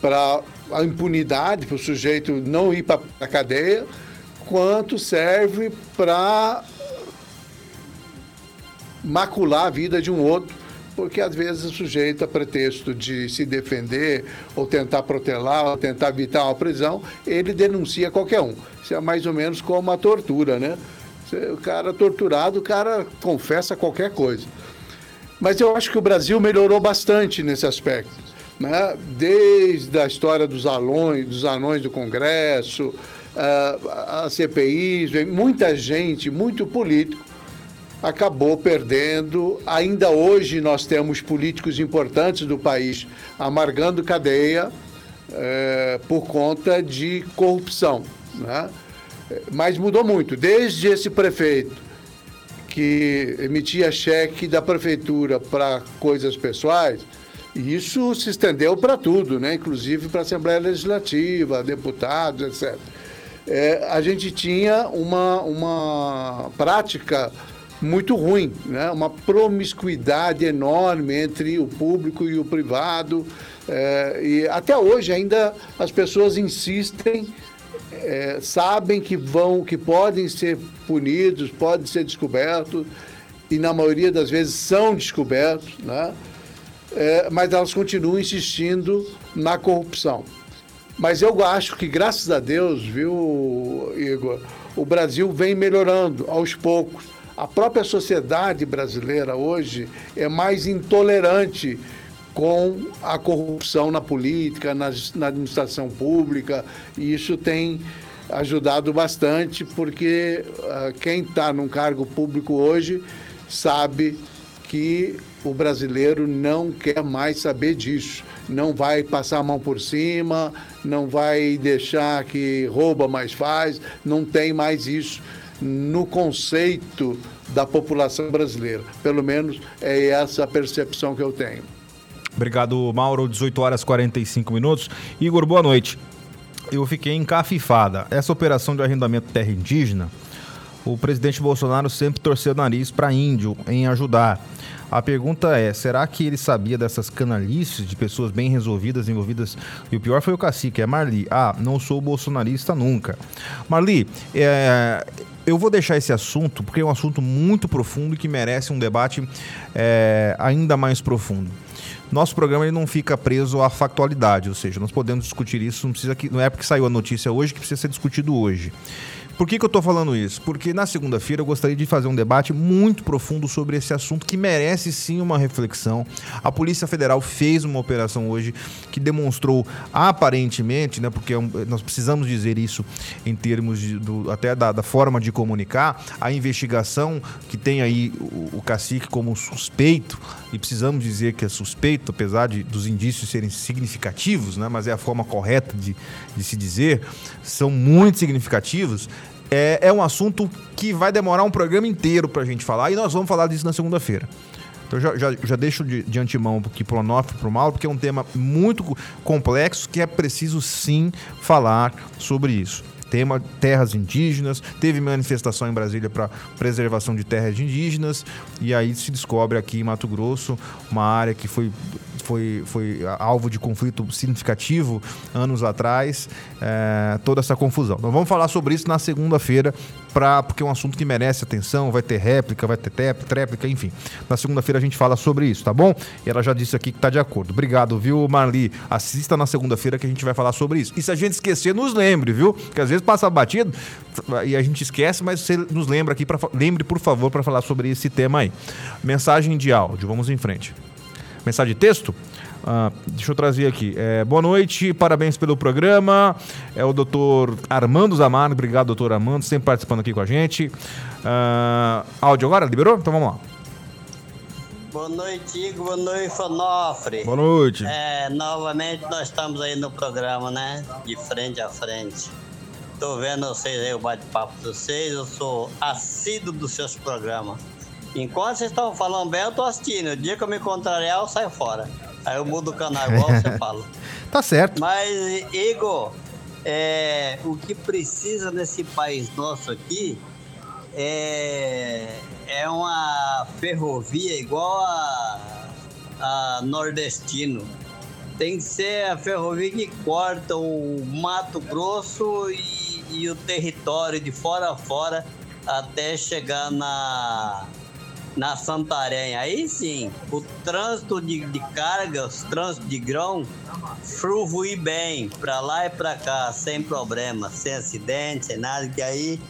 para a impunidade, para o sujeito não ir para a cadeia, quanto serve para macular a vida de um outro porque às vezes o sujeito, a pretexto de se defender, ou tentar protelar, ou tentar evitar uma prisão, ele denuncia qualquer um. Isso é mais ou menos como a tortura, né? O cara torturado, o cara confessa qualquer coisa. Mas eu acho que o Brasil melhorou bastante nesse aspecto. Né? Desde a história dos anões, dos anões do Congresso, a CPIs, muita gente, muito político, acabou perdendo. Ainda hoje nós temos políticos importantes do país amargando cadeia é, por conta de corrupção. Né? Mas mudou muito. Desde esse prefeito que emitia cheque da prefeitura para coisas pessoais, isso se estendeu para tudo, né? inclusive para a Assembleia Legislativa, deputados, etc. É, a gente tinha uma, uma prática muito ruim, né? uma promiscuidade enorme entre o público e o privado. É, e até hoje ainda as pessoas insistem, é, sabem que vão, que podem ser punidos, podem ser descobertos, e na maioria das vezes são descobertos, né? É, mas elas continuam insistindo na corrupção. Mas eu acho que, graças a Deus, viu, Igor, o Brasil vem melhorando aos poucos a própria sociedade brasileira hoje é mais intolerante com a corrupção na política, na, na administração pública, e isso tem ajudado bastante, porque uh, quem está num cargo público hoje sabe que o brasileiro não quer mais saber disso. Não vai passar a mão por cima, não vai deixar que rouba mais faz, não tem mais isso no conceito da população brasileira. Pelo menos é essa a percepção que eu tenho. Obrigado, Mauro. 18 horas e 45 minutos. Igor, boa noite. Eu fiquei encafifada. Essa operação de arrendamento de terra indígena, o presidente Bolsonaro sempre torceu o nariz para índio em ajudar. A pergunta é: será que ele sabia dessas canalices de pessoas bem resolvidas, envolvidas? E o pior foi o cacique, é Marli. Ah, não sou bolsonarista nunca. Marli, é, eu vou deixar esse assunto porque é um assunto muito profundo e que merece um debate é, ainda mais profundo. Nosso programa ele não fica preso à factualidade, ou seja, nós podemos discutir isso, não, precisa que, não é porque saiu a notícia hoje que precisa ser discutido hoje. Por que, que eu estou falando isso? Porque na segunda-feira eu gostaria de fazer um debate muito profundo sobre esse assunto que merece sim uma reflexão. A Polícia Federal fez uma operação hoje que demonstrou aparentemente, né, porque é nós precisamos dizer isso em termos de, do, até da, da, forma de comunicar, a investigação que tem aí o, o cacique como suspeito, e precisamos dizer que é suspeito, apesar de, dos indícios serem significativos, né, mas é a forma correta de, de se dizer, são muito significativos é, é um assunto que vai demorar um programa inteiro para a gente falar e nós vamos falar disso na segunda-feira. Então já, já, já, deixo de, de antemão aqui pro Onof e pro Mauro, porque é um tema muito complexo que é preciso sim falar sobre isso. Tema terras indígenas, teve manifestação em Brasília para preservação de terras indígenas, e aí se descobre aqui em Mato Grosso uma área que foi foi, foi alvo de conflito significativo anos atrás, é, toda essa confusão. Então vamos falar sobre isso na segunda-feira, porque é um assunto que merece atenção, vai ter réplica, vai ter tép, tréplica, enfim. Na segunda-feira a gente fala sobre isso, tá bom? E ela já disse aqui que tá de acordo. Obrigado, viu, Marli? Assista na segunda-feira que a gente vai falar sobre isso. E se a gente esquecer, nos lembre, viu? Porque às vezes passa batido e a gente esquece, mas você nos lembra aqui, pra, lembre, por favor, para falar sobre esse tema aí. Mensagem de áudio, vamos em frente. Mensagem de texto? Ah, deixa eu trazer aqui. É, boa noite, parabéns pelo programa. É o doutor Armando Zamar. Obrigado, doutor Armando, sempre participando aqui com a gente. Ah, áudio agora? Liberou? Então vamos lá. Boa noite, Igor. Boa noite, Fanofre. Boa noite. É, novamente nós estamos aí no programa, né? De frente a frente. Tô vendo vocês aí, o bate-papo de vocês. Eu sou assíduo dos seus programas. Enquanto vocês estão falando bem, eu tô assistindo. O dia que eu me contrariar, eu saio fora. Aí eu mudo o canal igual você fala. Tá certo. Mas, Igor, é, o que precisa nesse país nosso aqui é, é uma ferrovia igual a, a Nordestino. Tem que ser a ferrovia que corta o Mato Grosso e, e o território de fora a fora até chegar na na Santarém. Aí sim, o trânsito de, de cargas, trânsito de grão, flui bem para lá e para cá, sem problema, sem acidente, sem nada, que aí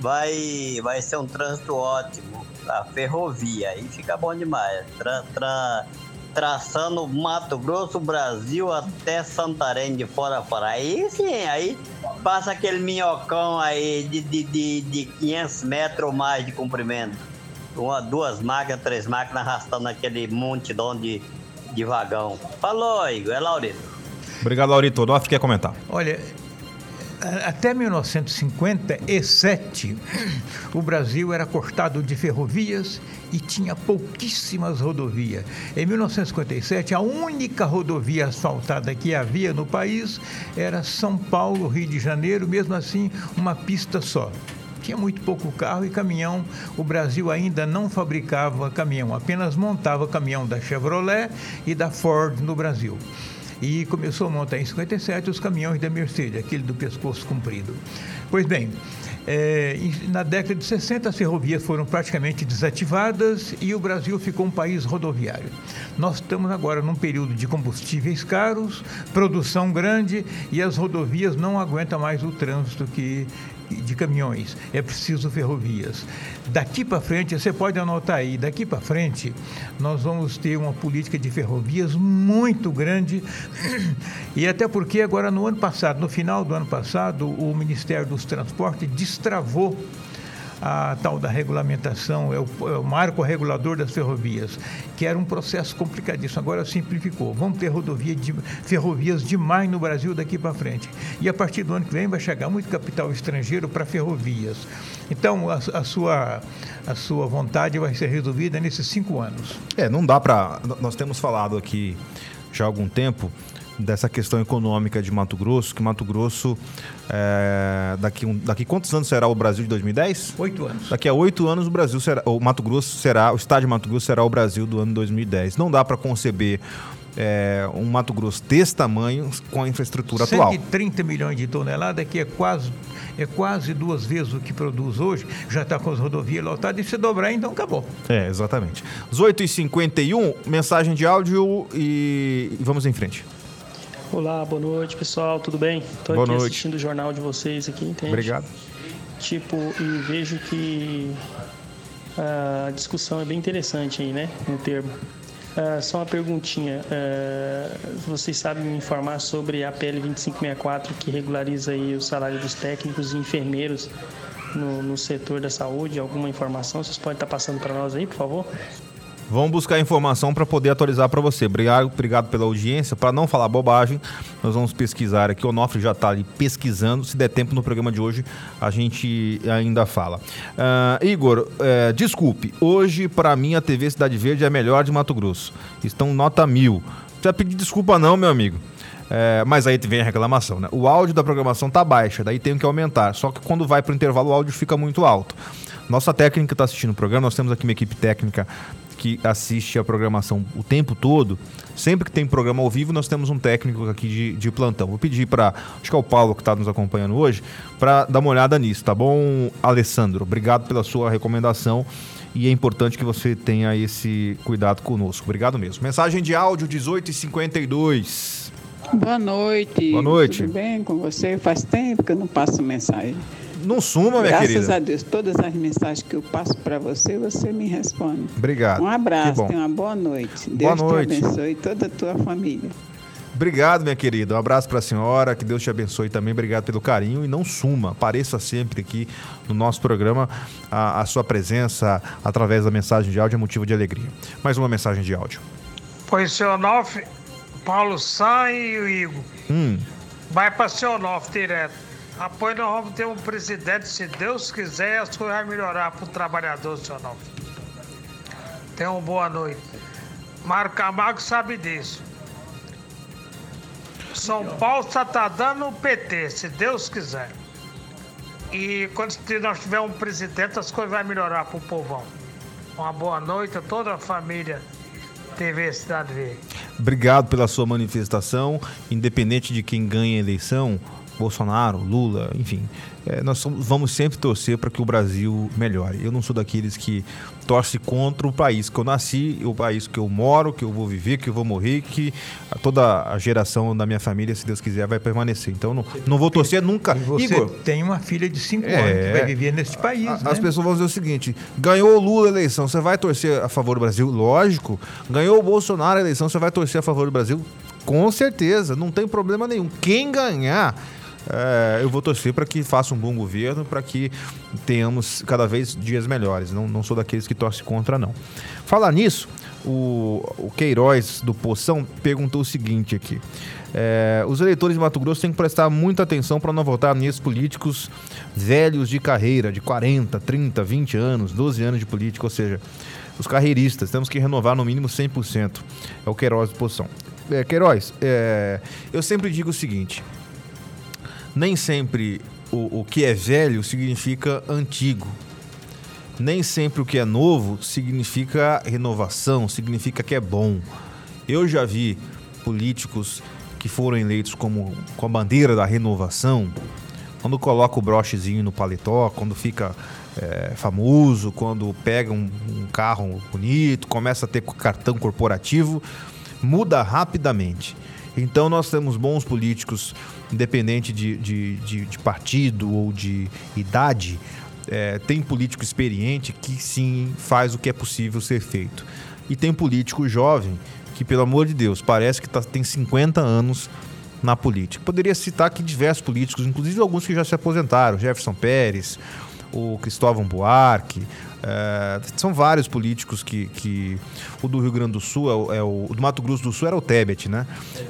vai, vai ser um trânsito ótimo. A ferrovia, aí fica bom demais. Tra, tra, traçando Mato Grosso, Brasil até Santarém, de fora a fora. Aí sim, aí passa aquele minhocão aí de, de, de, de 500 metros ou mais de comprimento uma, duas máquinas, três máquinas arrastando aquele monte de, de vagão. Falou, Igor, é Laurito. Obrigado, Laurito. Nós quer comentar. Olha, até 1957, o Brasil era cortado de ferrovias e tinha pouquíssimas rodovias. Em 1957, a única rodovia asfaltada que havia no país era São Paulo, Rio de Janeiro, mesmo assim, uma pista só tinha muito pouco carro e caminhão. O Brasil ainda não fabricava caminhão, apenas montava caminhão da Chevrolet e da Ford no Brasil. E começou a montar em 57 os caminhões da Mercedes, aquele do pescoço comprido. Pois bem, é, na década de 60, as ferrovias foram praticamente desativadas e o Brasil ficou um país rodoviário. Nós estamos agora num período de combustíveis caros, produção grande e as rodovias não aguentam mais o trânsito que de caminhões, é preciso ferrovias. Daqui para frente, você pode anotar aí, daqui para frente, nós vamos ter uma política de ferrovias muito grande. E até porque agora no ano passado, no final do ano passado, o Ministério dos Transportes destravou a tal da regulamentação, é o, é o, marco regulador das ferrovias, que era um processo complicadíssimo. Agora simplificou. Vamos ter rodovia de, ferrovias demais no Brasil daqui para frente. E a partir do ano que vem vai chegar muito capital estrangeiro para ferrovias. Então, a, a, sua, a sua vontade vai ser resolvida nesses cinco anos. É, não dá para. Nós temos falado aqui já há algum tempo dessa questão econômica de Mato Grosso, que Mato Grosso, é, daqui, um, daqui quantos anos será o Brasil de 2010? Oito anos. Daqui a oito anos o Brasil será, o Mato Grosso será, o estado de Mato Grosso será o Brasil do ano 2010. Não dá para conceber é, um Mato Grosso desse tamanho com a infraestrutura 130 atual. 130 milhões de toneladas, que é quase, é quase duas vezes o que produz hoje, já está com as rodovias lotadas, e se dobrar, então acabou. É, exatamente. As 8h51, mensagem de áudio e vamos em frente. Olá, boa noite, pessoal, tudo bem? Estou aqui noite. assistindo o jornal de vocês aqui, entende? Obrigado. Tipo, e vejo que a discussão é bem interessante aí, né, no termo. Ah, só uma perguntinha, ah, vocês sabem me informar sobre a PL 2564 que regulariza aí o salário dos técnicos e enfermeiros no, no setor da saúde? Alguma informação? Vocês podem estar passando para nós aí, por favor? Vamos buscar informação para poder atualizar para você. Obrigado, obrigado pela audiência. Para não falar bobagem, nós vamos pesquisar aqui. O Onofre já está ali pesquisando. Se der tempo no programa de hoje, a gente ainda fala. Ah, Igor, eh, desculpe. Hoje, para mim, a TV Cidade Verde é a melhor de Mato Grosso. Estão nota mil. Não precisa pedir desculpa, não, meu amigo. É, mas aí vem a reclamação, né? O áudio da programação tá baixa, daí tem que aumentar. Só que quando vai para o intervalo, o áudio fica muito alto. Nossa técnica está assistindo o programa, nós temos aqui uma equipe técnica que assiste a programação o tempo todo. Sempre que tem programa ao vivo, nós temos um técnico aqui de, de plantão. Vou pedir para, acho que é o Paulo que está nos acompanhando hoje, para dar uma olhada nisso, tá bom, Alessandro? Obrigado pela sua recomendação e é importante que você tenha esse cuidado conosco. Obrigado mesmo. Mensagem de áudio 1852. Boa noite. Boa noite. Tudo bem com você? Faz tempo que eu não passo mensagem. Não suma, minha Graças querida. a Deus, todas as mensagens que eu passo para você, você me responde. Obrigado. Um abraço, tenha uma boa noite. Boa Deus noite. te abençoe toda a tua família. Obrigado, minha querida. Um abraço para a senhora. Que Deus te abençoe também. Obrigado pelo carinho. E não suma. Apareça sempre aqui no nosso programa. A, a sua presença através da mensagem de áudio é motivo de alegria. Mais uma mensagem de áudio. Pois seu Onofre, Paulo San e o Igor. Hum, Vai para seu Onofre direto. Após nós vamos ter um presidente, se Deus quiser, as coisas vão melhorar para o trabalhador, seu Onofre. Tenha uma boa noite. Mário Camargo sabe disso. São Paulo só tá dando o PT, se Deus quiser. E quando nós tivermos um presidente, as coisas vão melhorar para o povão. Uma boa noite a toda a família TV Cidade Verde. obrigado pela sua manifestação. Independente de quem ganha a eleição, Bolsonaro, Lula, enfim. é, nós somos- vamos sempre torcer para que o Brasil melhore. Eu não sou daqueles que torce contra o país que eu nasci, o país que eu moro, que eu vou viver, que eu vou morrer, que toda a geração da minha família, se Deus quiser, vai permanecer. Então não, não vou torcer nunca. E você Igor, tem uma filha de 5 É. anos que vai viver nesse país, a- né? As pessoas vão dizer o seguinte: ganhou o Lula a eleição, você vai torcer a favor do Brasil? Lógico. Ganhou o Bolsonaro a eleição, você vai torcer a favor do Brasil? Com certeza, não tem problema nenhum. Quem ganhar. É, eu vou torcer para que faça um bom governo, para que tenhamos cada vez dias melhores. Não, não sou daqueles que torce contra, não. Falar nisso, o, o Queiroz do Poção perguntou o seguinte aqui. É, os eleitores de Mato Grosso têm que prestar muita atenção para não votar nesses políticos velhos de carreira, de 40, 30, 20 anos, 12 anos de política, ou seja, os carreiristas. Temos que renovar no mínimo 100%. É o Queiroz do Poção. É, Queiroz, é, eu sempre digo o seguinte: nem sempre o, o que é velho significa antigo. Nem sempre o que é novo significa renovação, significa que é bom. Eu já vi políticos que foram eleitos como com a bandeira da renovação, quando coloca o brochezinho no paletó, quando fica é, famoso, quando pega um, um carro bonito, começa a ter cartão corporativo, muda rapidamente. Então nós temos bons políticos, independente de, de, de- de partido ou de idade, é, tem político experiente que sim faz o que é possível ser feito. E tem político jovem que, pelo amor de Deus, parece que tá- tem 50 anos na política. Poderia citar aqui diversos políticos, inclusive alguns que já se aposentaram, Jefferson Pérez, o Cristóvão Buarque, é, são vários políticos que, que- O do Rio Grande do Sul, é o, é o- o do Mato Grosso do Sul era o Tebet, né?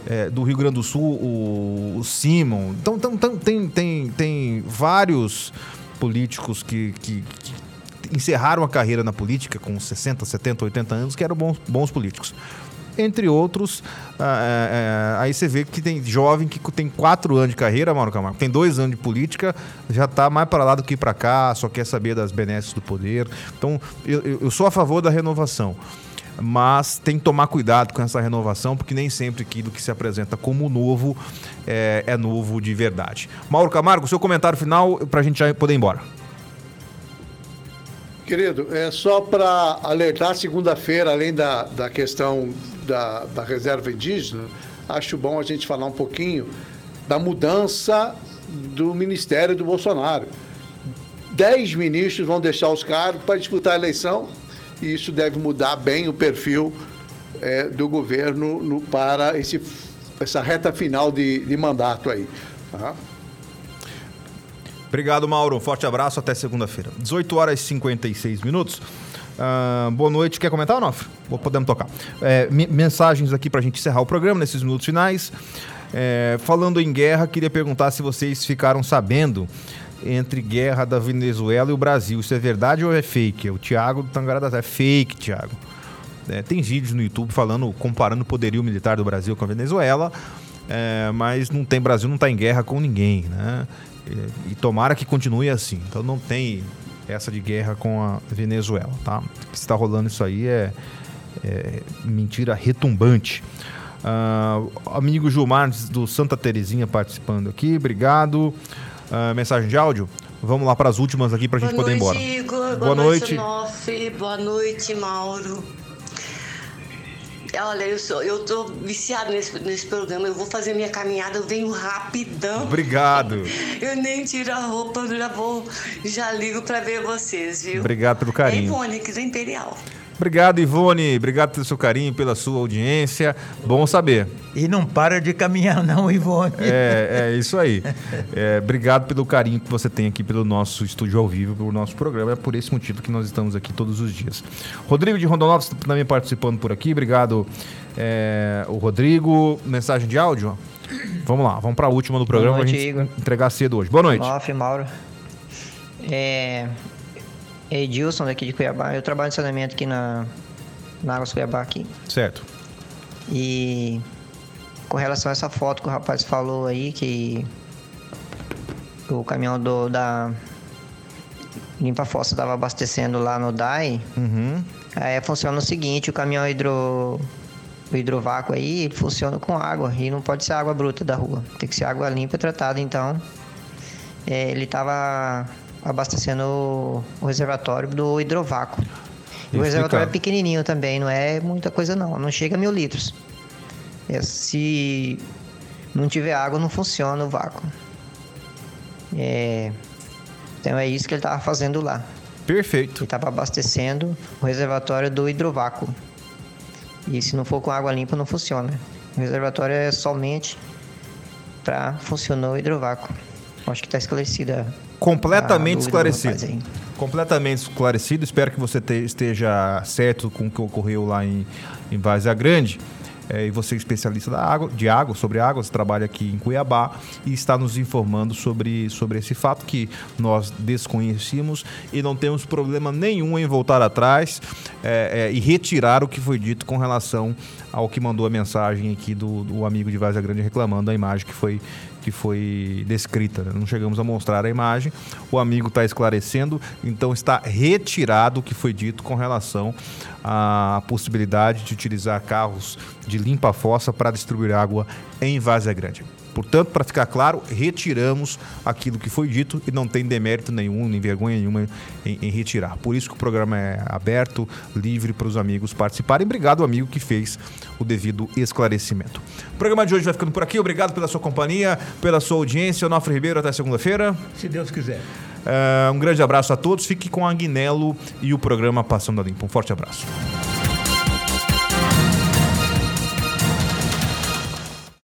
É, do Rio Grande do Sul, o, o Simon. Então, então, então, tem, tem, tem vários políticos que, que- que encerraram a carreira na política com 60, 70, 80 anos, que eram bons, bons políticos. Entre outros. Ah, é, é, aí você vê que tem jovem que tem quatro anos de carreira, Mauro Camargo, tem dois anos de política, já está mais para lá do que para cá, só quer saber das benesses do poder. Então, eu, eu sou a favor da renovação mas tem que tomar cuidado com essa renovação, porque nem sempre aquilo que se apresenta como novo é, é novo de verdade. Mauro Camargo, seu comentário final para a gente já poder ir embora. Querido, é só para alertar segunda-feira, além da, da questão da, da reserva indígena, acho bom a gente falar um pouquinho da mudança do ministério do Bolsonaro. Dez ministros vão deixar os cargos para disputar a eleição e isso deve mudar bem o perfil é, do governo no, para esse, essa reta final de, de mandato aí. Tá? Obrigado, Mauro. Um forte abraço. Até segunda-feira. 18 horas e 56 minutos. Uh, boa noite. Quer comentar, Onofre? Podemos tocar. É, mensagens aqui para a gente encerrar o programa nesses minutos finais. É, falando em guerra, queria perguntar se vocês ficaram sabendo entre guerra da Venezuela e o Brasil. Isso é verdade ou é fake? O Thiago do Tangará é fake, Thiago. É, tem vídeos no YouTube falando, comparando o poderio militar do Brasil com a Venezuela, é, mas não tem Brasil não está em guerra com ninguém, né? E, tomara que continue assim. Então não tem essa de guerra com a Venezuela, tá? O que está rolando isso aí é, é mentira retumbante. Uh, amigo Gilmar do Santa Terezinha participando aqui, obrigado. Uh, mensagem de áudio? Vamos lá para as últimas aqui para a gente poder ir embora. Igor. Boa, Boa noite, noite. Boa noite, Mauro. Olha, eu, sou, eu tô viciado nesse, nesse programa. Eu vou fazer minha caminhada, eu venho rapidão. Obrigado. Eu nem tiro a roupa, já vou, já ligo para ver vocês, viu? Obrigado pelo carinho. É Ivone, aqui do Imperial. Obrigado, Ivone. Obrigado pelo seu carinho, pela sua audiência. Bom saber. E não para de caminhar, não, Ivone. É, é isso aí. É, obrigado pelo carinho que você tem aqui pelo nosso estúdio ao vivo, pelo nosso programa. É por esse motivo que nós estamos aqui todos os dias. Rodrigo de Rondonópolis também participando por aqui. Obrigado, é, o Rodrigo. Mensagem de áudio? Vamos lá, vamos para a última do programa para a gente Igor. entregar cedo hoje. Boa noite. Off, Mauro. É, Edilson, daqui de Cuiabá. Eu trabalho em saneamento aqui na, na Águas Cuiabá aqui. Certo. E com relação a essa foto que o rapaz falou aí, que o caminhão do, da Limpa Fossa estava abastecendo lá no DAI, uhum. aí funciona o seguinte, o caminhão hidro, o hidrovácuo aí, ele funciona com água, e não pode ser água bruta da rua, tem que ser água limpa e tratada, então é, ele estava abastecendo o, o reservatório do hidrovácuo. E o reservatório é pequenininho também, não é muita coisa não, não chega a mil litros. É, se não tiver água, não funciona o vácuo. É, então é isso que ele estava fazendo lá. Perfeito. Ele estava abastecendo o reservatório do hidrovácuo. E se não for com água limpa, não funciona. O reservatório é somente para funcionar o hidrovácuo. Acho que está esclarecida completamente esclarecido. Completamente esclarecido. Espero que você te, esteja certo com o que ocorreu lá em, em Várzea Grande. É, e você é especialista da água, de água, sobre água, você trabalha aqui em Cuiabá e está nos informando sobre, sobre esse fato que nós desconhecíamos e não temos problema nenhum em voltar atrás é, é, e retirar o que foi dito com relação ao que mandou a mensagem aqui do, do amigo de Várzea Grande reclamando a imagem que foi que foi descrita. Né? Não chegamos a mostrar a imagem. O amigo está esclarecendo, então está retirado o que foi dito com relação à possibilidade de utilizar carros de limpa-fossa para distribuir água em Várzea Grande. Portanto, para ficar claro, retiramos aquilo que foi dito e não tem demérito nenhum, nem vergonha nenhuma em, em retirar. Por isso que o programa é aberto, livre para os amigos participarem. Obrigado, amigo, que fez o devido esclarecimento. O programa de hoje vai ficando por aqui. Obrigado pela sua companhia, pela sua audiência. Onofre Ribeiro, até segunda-feira. Se Deus quiser. Uh, um grande abraço a todos. Fique com a Aguinelo e o programa Passando a Limpo. Um forte abraço.